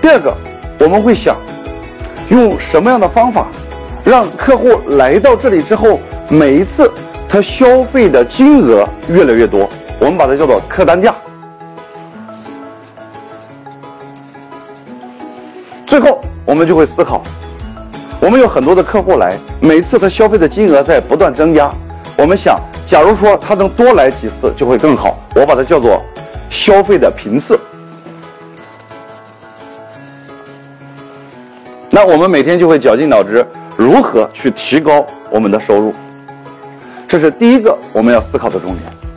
第二个，我们会想用什么样的方法，让客户来到这里之后，每一次他消费的金额越来越多，我们把它叫做客单价。最后，我们就会思考，我们有很多的客户来，每次他消费的金额在不断增加，我们想，假如说他能多来几次就会更好，我把它叫做消费的频次。那我们每天就会绞尽脑汁，如何去提高我们的收入，这是第一个我们要思考的重点。